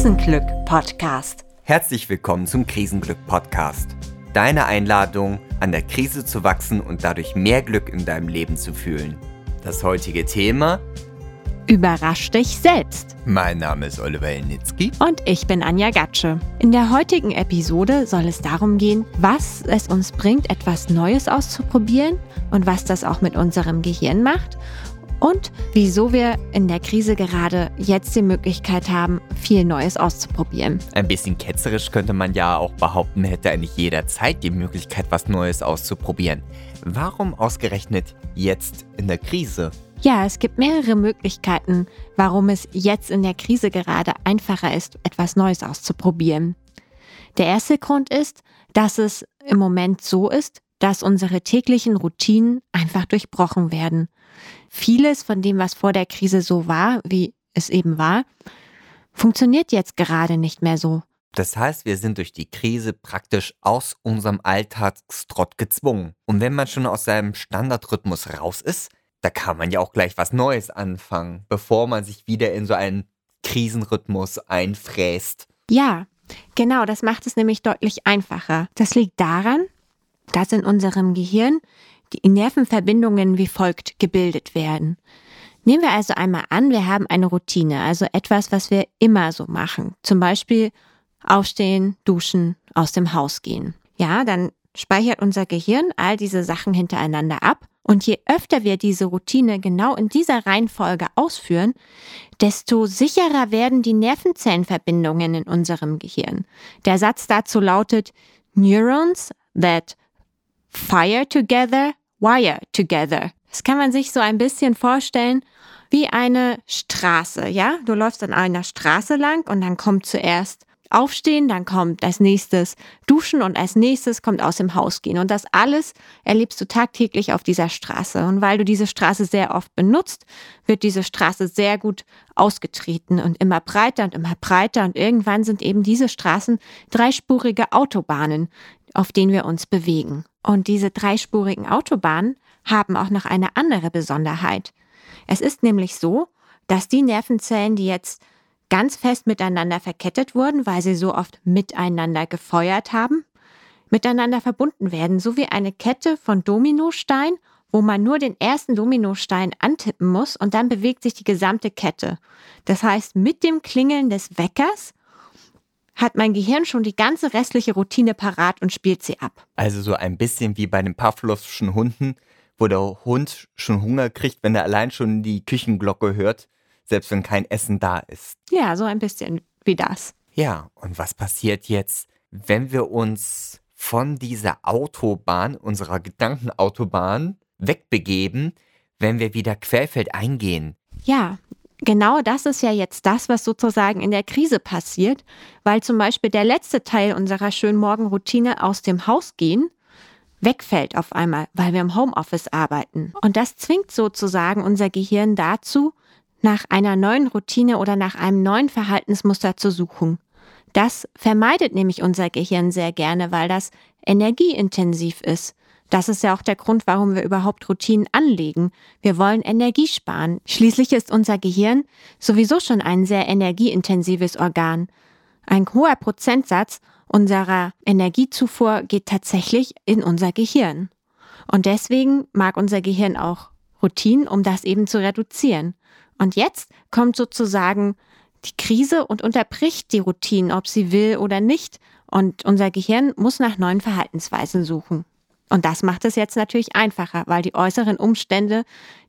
Krisenglück Podcast. Herzlich willkommen zum Krisenglück Podcast. Deine Einladung, an der Krise zu wachsen und dadurch mehr Glück in deinem Leben zu fühlen. Das heutige Thema Überrasch dich selbst. Mein Name ist Oliver Elnitzky. Und ich bin Anja Gatsche. In der heutigen Episode soll es darum gehen, was es uns bringt, etwas Neues auszuprobieren und was das auch mit unserem Gehirn macht und wieso wir in der Krise gerade jetzt die Möglichkeit haben, viel Neues auszuprobieren. Ein bisschen ketzerisch könnte man ja auch behaupten, hätte eigentlich jederzeit die Möglichkeit, was Neues auszuprobieren. Warum ausgerechnet jetzt in der Krise? Ja, es gibt mehrere Möglichkeiten, warum es jetzt in der Krise gerade einfacher ist, etwas Neues auszuprobieren. Der erste Grund ist, dass es im Moment so ist, dass unsere täglichen Routinen einfach durchbrochen werden. Vieles von dem, was vor der Krise so war, wie es eben war, funktioniert jetzt gerade nicht mehr so. Das heißt, wir sind durch die Krise praktisch aus unserem Alltagstrott gezwungen. Und wenn man schon aus seinem Standardrhythmus raus ist, da kann man ja auch gleich was Neues anfangen, bevor man sich wieder in so einen Krisenrhythmus einfräst. Ja, genau, das macht es nämlich deutlich einfacher. Das liegt daran, dass in unserem Gehirn die Nervenverbindungen wie folgt gebildet werden. Nehmen wir also einmal an, wir haben eine Routine, also etwas, was wir immer so machen. Zum Beispiel aufstehen, duschen, aus dem Haus gehen. Ja, dann speichert unser Gehirn all diese Sachen hintereinander ab. Und je öfter wir diese Routine genau in dieser Reihenfolge ausführen, desto sicherer werden die Nervenzellenverbindungen in unserem Gehirn. Der Satz dazu lautet, Neurons that fire together wire together. Das kann man sich so ein bisschen vorstellen wie eine Straße, ja? Du läufst an einer Straße lang und dann kommt zuerst Aufstehen, dann kommt als nächstes Duschen und als nächstes kommt aus dem Haus gehen. Und das alles erlebst du tagtäglich auf dieser Straße. Und weil du diese Straße sehr oft benutzt, wird diese Straße sehr gut ausgetreten und immer breiter und immer breiter. Und irgendwann sind eben diese Straßen dreispurige Autobahnen, auf denen wir uns bewegen. Und diese dreispurigen Autobahnen haben auch noch eine andere Besonderheit. Es ist nämlich so, dass die Nervenzellen, die jetzt ganz fest miteinander verkettet wurden, weil sie so oft miteinander gefeuert haben, miteinander verbunden werden, so wie eine Kette von Dominosteinen, wo man nur den ersten Dominostein antippen muss und dann bewegt sich die gesamte Kette. Das heißt, mit dem Klingeln des Weckers hat mein Gehirn schon die ganze restliche Routine parat und spielt sie ab. Also so ein bisschen wie bei den Pavlovschen Hunden, wo der Hund schon Hunger kriegt, wenn er allein schon die Küchenglocke hört selbst wenn kein Essen da ist. Ja, so ein bisschen wie das. Ja, und was passiert jetzt, wenn wir uns von dieser Autobahn, unserer Gedankenautobahn, wegbegeben, wenn wir wieder querfeld eingehen? Ja, genau das ist ja jetzt das, was sozusagen in der Krise passiert, weil zum Beispiel der letzte Teil unserer schönen Morgenroutine aus dem Haus gehen wegfällt auf einmal, weil wir im Homeoffice arbeiten. Und das zwingt sozusagen unser Gehirn dazu, nach einer neuen Routine oder nach einem neuen Verhaltensmuster zu suchen. Das vermeidet nämlich unser Gehirn sehr gerne, weil das energieintensiv ist. Das ist ja auch der Grund, warum wir überhaupt Routinen anlegen. Wir wollen Energie sparen. Schließlich ist unser Gehirn sowieso schon ein sehr energieintensives Organ. Ein hoher Prozentsatz unserer Energiezufuhr geht tatsächlich in unser Gehirn. Und deswegen mag unser Gehirn auch Routinen, um das eben zu reduzieren. Und jetzt kommt sozusagen die Krise und unterbricht die Routinen, ob sie will oder nicht. Und unser Gehirn muss nach neuen Verhaltensweisen suchen. Und das macht es jetzt natürlich einfacher, weil die äußeren Umstände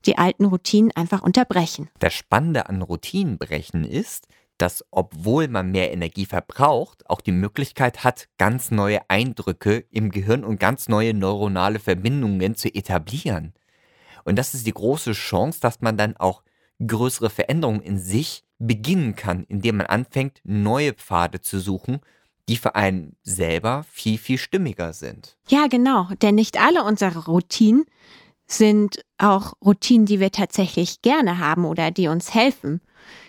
die alten Routinen einfach unterbrechen. Das Spannende an Routinenbrechen ist, dass obwohl man mehr Energie verbraucht, auch die Möglichkeit hat, ganz neue Eindrücke im Gehirn und ganz neue neuronale Verbindungen zu etablieren. Und das ist die große Chance, dass man dann auch größere Veränderungen in sich beginnen kann, indem man anfängt, neue Pfade zu suchen, die für einen selber viel, viel stimmiger sind. Ja, genau, denn nicht alle unsere Routinen sind auch Routinen, die wir tatsächlich gerne haben oder die uns helfen.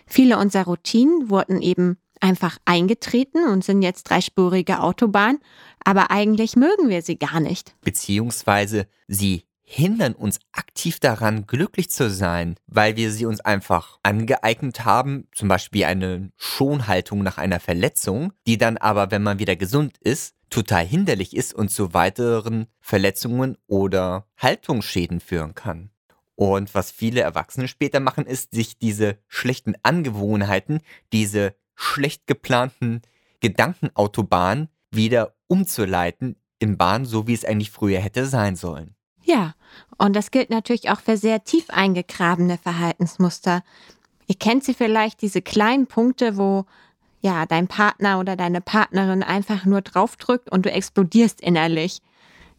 Viele unserer Routinen wurden eben einfach eingetreten und sind jetzt dreispurige Autobahn, aber eigentlich mögen wir sie gar nicht. Beziehungsweise sie hindern uns aktiv daran, glücklich zu sein, weil wir sie uns einfach angeeignet haben, zum Beispiel eine Schonhaltung nach einer Verletzung, die dann aber, wenn man wieder gesund ist, total hinderlich ist und zu weiteren Verletzungen oder Haltungsschäden führen kann. Und was viele Erwachsene später machen, ist, sich diese schlechten Angewohnheiten, diese schlecht geplanten Gedankenautobahnen wieder umzuleiten in Bahnen, so wie es eigentlich früher hätte sein sollen. Ja, und das gilt natürlich auch für sehr tief eingegrabene Verhaltensmuster. Ihr kennt sie vielleicht, diese kleinen Punkte, wo ja dein Partner oder deine Partnerin einfach nur draufdrückt und du explodierst innerlich.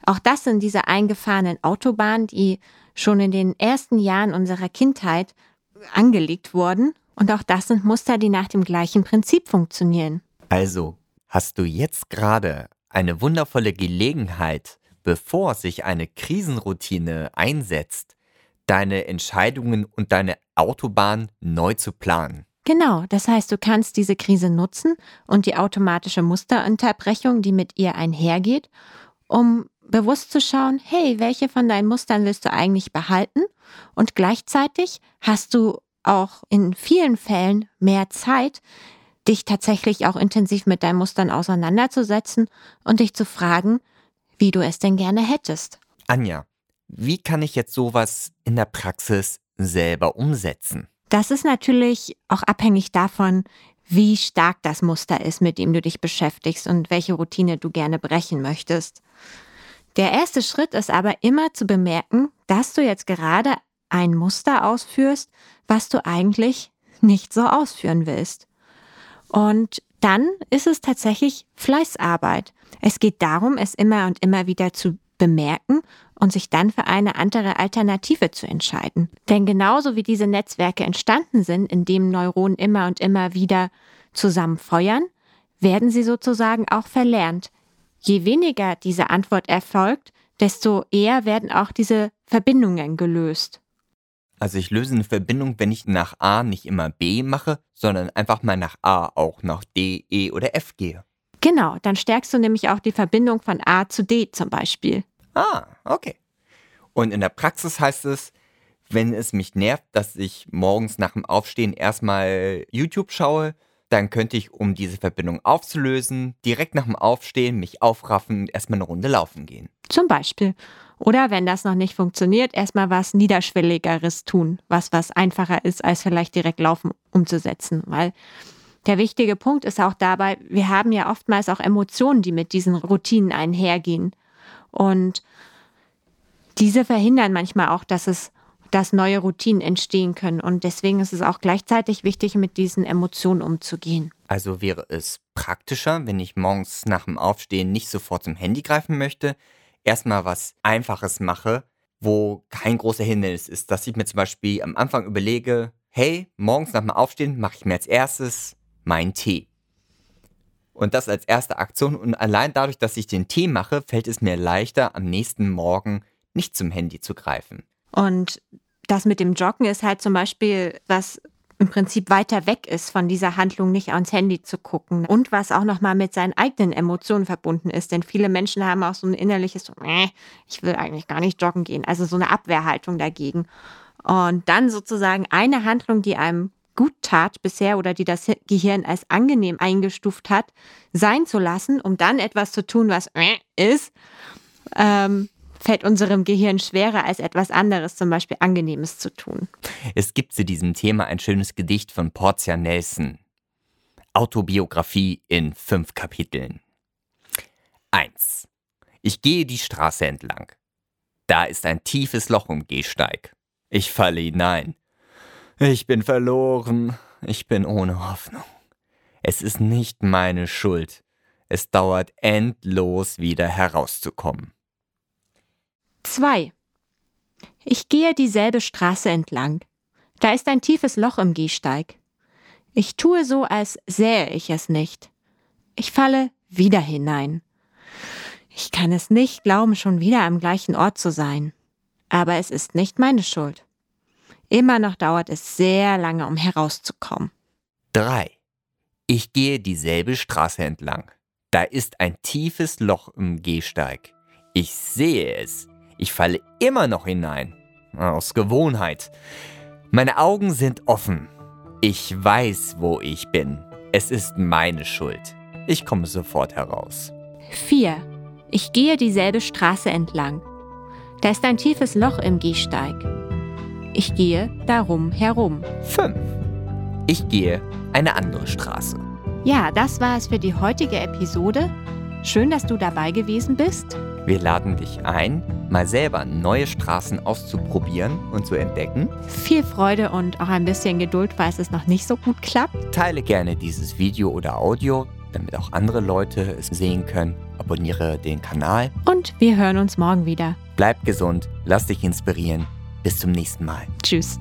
Auch das sind diese eingefahrenen Autobahnen, die schon in den ersten Jahren unserer Kindheit angelegt wurden. Und auch das sind Muster, die nach dem gleichen Prinzip funktionieren. Also, hast du jetzt gerade eine wundervolle Gelegenheit, bevor sich eine Krisenroutine einsetzt, deine Entscheidungen und deine Autobahn neu zu planen. Genau, das heißt, du kannst diese Krise nutzen und die automatische Musterunterbrechung, die mit ihr einhergeht, um bewusst zu schauen, hey, welche von deinen Mustern willst du eigentlich behalten? Und gleichzeitig hast du auch in vielen Fällen mehr Zeit, dich tatsächlich auch intensiv mit deinen Mustern auseinanderzusetzen und dich zu fragen, wie du es denn gerne hättest. Anja, wie kann ich jetzt sowas in der Praxis selber umsetzen? Das ist natürlich auch abhängig davon, wie stark das Muster ist, mit dem du dich beschäftigst und welche Routine du gerne brechen möchtest. Der erste Schritt ist aber immer zu bemerken, dass du jetzt gerade ein Muster ausführst, was du eigentlich nicht so ausführen willst. Und dann ist es tatsächlich Fleißarbeit. Es geht darum, es immer und immer wieder zu bemerken und sich dann für eine andere Alternative zu entscheiden. Denn genauso wie diese Netzwerke entstanden sind, in dem Neuronen immer und immer wieder zusammen feuern, werden sie sozusagen auch verlernt. Je weniger diese Antwort erfolgt, desto eher werden auch diese Verbindungen gelöst. Also ich löse eine Verbindung, wenn ich nach A nicht immer B mache, sondern einfach mal nach A auch nach D, E oder F gehe. Genau, dann stärkst du nämlich auch die Verbindung von A zu D zum Beispiel. Ah, okay. Und in der Praxis heißt es, wenn es mich nervt, dass ich morgens nach dem Aufstehen erstmal YouTube schaue, dann könnte ich, um diese Verbindung aufzulösen, direkt nach dem Aufstehen mich aufraffen und erstmal eine Runde laufen gehen. Zum Beispiel. Oder wenn das noch nicht funktioniert, erstmal was Niederschwelligeres tun, was was einfacher ist, als vielleicht direkt Laufen umzusetzen. Weil der wichtige Punkt ist auch dabei, wir haben ja oftmals auch Emotionen, die mit diesen Routinen einhergehen. Und diese verhindern manchmal auch, dass es dass neue Routinen entstehen können. Und deswegen ist es auch gleichzeitig wichtig, mit diesen Emotionen umzugehen. Also wäre es praktischer, wenn ich morgens nach dem Aufstehen nicht sofort zum Handy greifen möchte, erstmal was Einfaches mache, wo kein großer Hindernis ist. Dass ich mir zum Beispiel am Anfang überlege, hey, morgens nach dem Aufstehen mache ich mir als erstes meinen Tee. Und das als erste Aktion. Und allein dadurch, dass ich den Tee mache, fällt es mir leichter, am nächsten Morgen nicht zum Handy zu greifen. Und das mit dem Joggen ist halt zum Beispiel was im Prinzip weiter weg ist von dieser Handlung, nicht ans Handy zu gucken. Und was auch nochmal mit seinen eigenen Emotionen verbunden ist. Denn viele Menschen haben auch so ein innerliches, ich will eigentlich gar nicht joggen gehen. Also so eine Abwehrhaltung dagegen. Und dann sozusagen eine Handlung, die einem gut tat bisher oder die das Gehirn als angenehm eingestuft hat, sein zu lassen, um dann etwas zu tun, was ist, ähm, fällt unserem Gehirn schwerer als etwas anderes, zum Beispiel Angenehmes zu tun. Es gibt zu diesem Thema ein schönes Gedicht von Portia Nelson. Autobiografie in fünf Kapiteln. 1. Ich gehe die Straße entlang. Da ist ein tiefes Loch im Gehsteig. Ich falle hinein. Ich bin verloren. Ich bin ohne Hoffnung. Es ist nicht meine Schuld. Es dauert endlos wieder herauszukommen. 2. Ich gehe dieselbe Straße entlang. Da ist ein tiefes Loch im Gehsteig. Ich tue so, als sähe ich es nicht. Ich falle wieder hinein. Ich kann es nicht glauben, schon wieder am gleichen Ort zu sein. Aber es ist nicht meine Schuld. Immer noch dauert es sehr lange, um herauszukommen. 3. Ich gehe dieselbe Straße entlang. Da ist ein tiefes Loch im Gehsteig. Ich sehe es. Ich falle immer noch hinein. Aus Gewohnheit. Meine Augen sind offen. Ich weiß, wo ich bin. Es ist meine Schuld. Ich komme sofort heraus. 4. Ich gehe dieselbe Straße entlang. Da ist ein tiefes Loch im Gehsteig. Ich gehe darum herum. 5. Ich gehe eine andere Straße. Ja, das war es für die heutige Episode. Schön, dass du dabei gewesen bist. Wir laden dich ein, mal selber neue Straßen auszuprobieren und zu entdecken. Viel Freude und auch ein bisschen Geduld, falls es noch nicht so gut klappt. Teile gerne dieses Video oder Audio, damit auch andere Leute es sehen können. Abonniere den Kanal. Und wir hören uns morgen wieder. Bleib gesund, lass dich inspirieren. Bis zum nächsten Mal. Tschüss.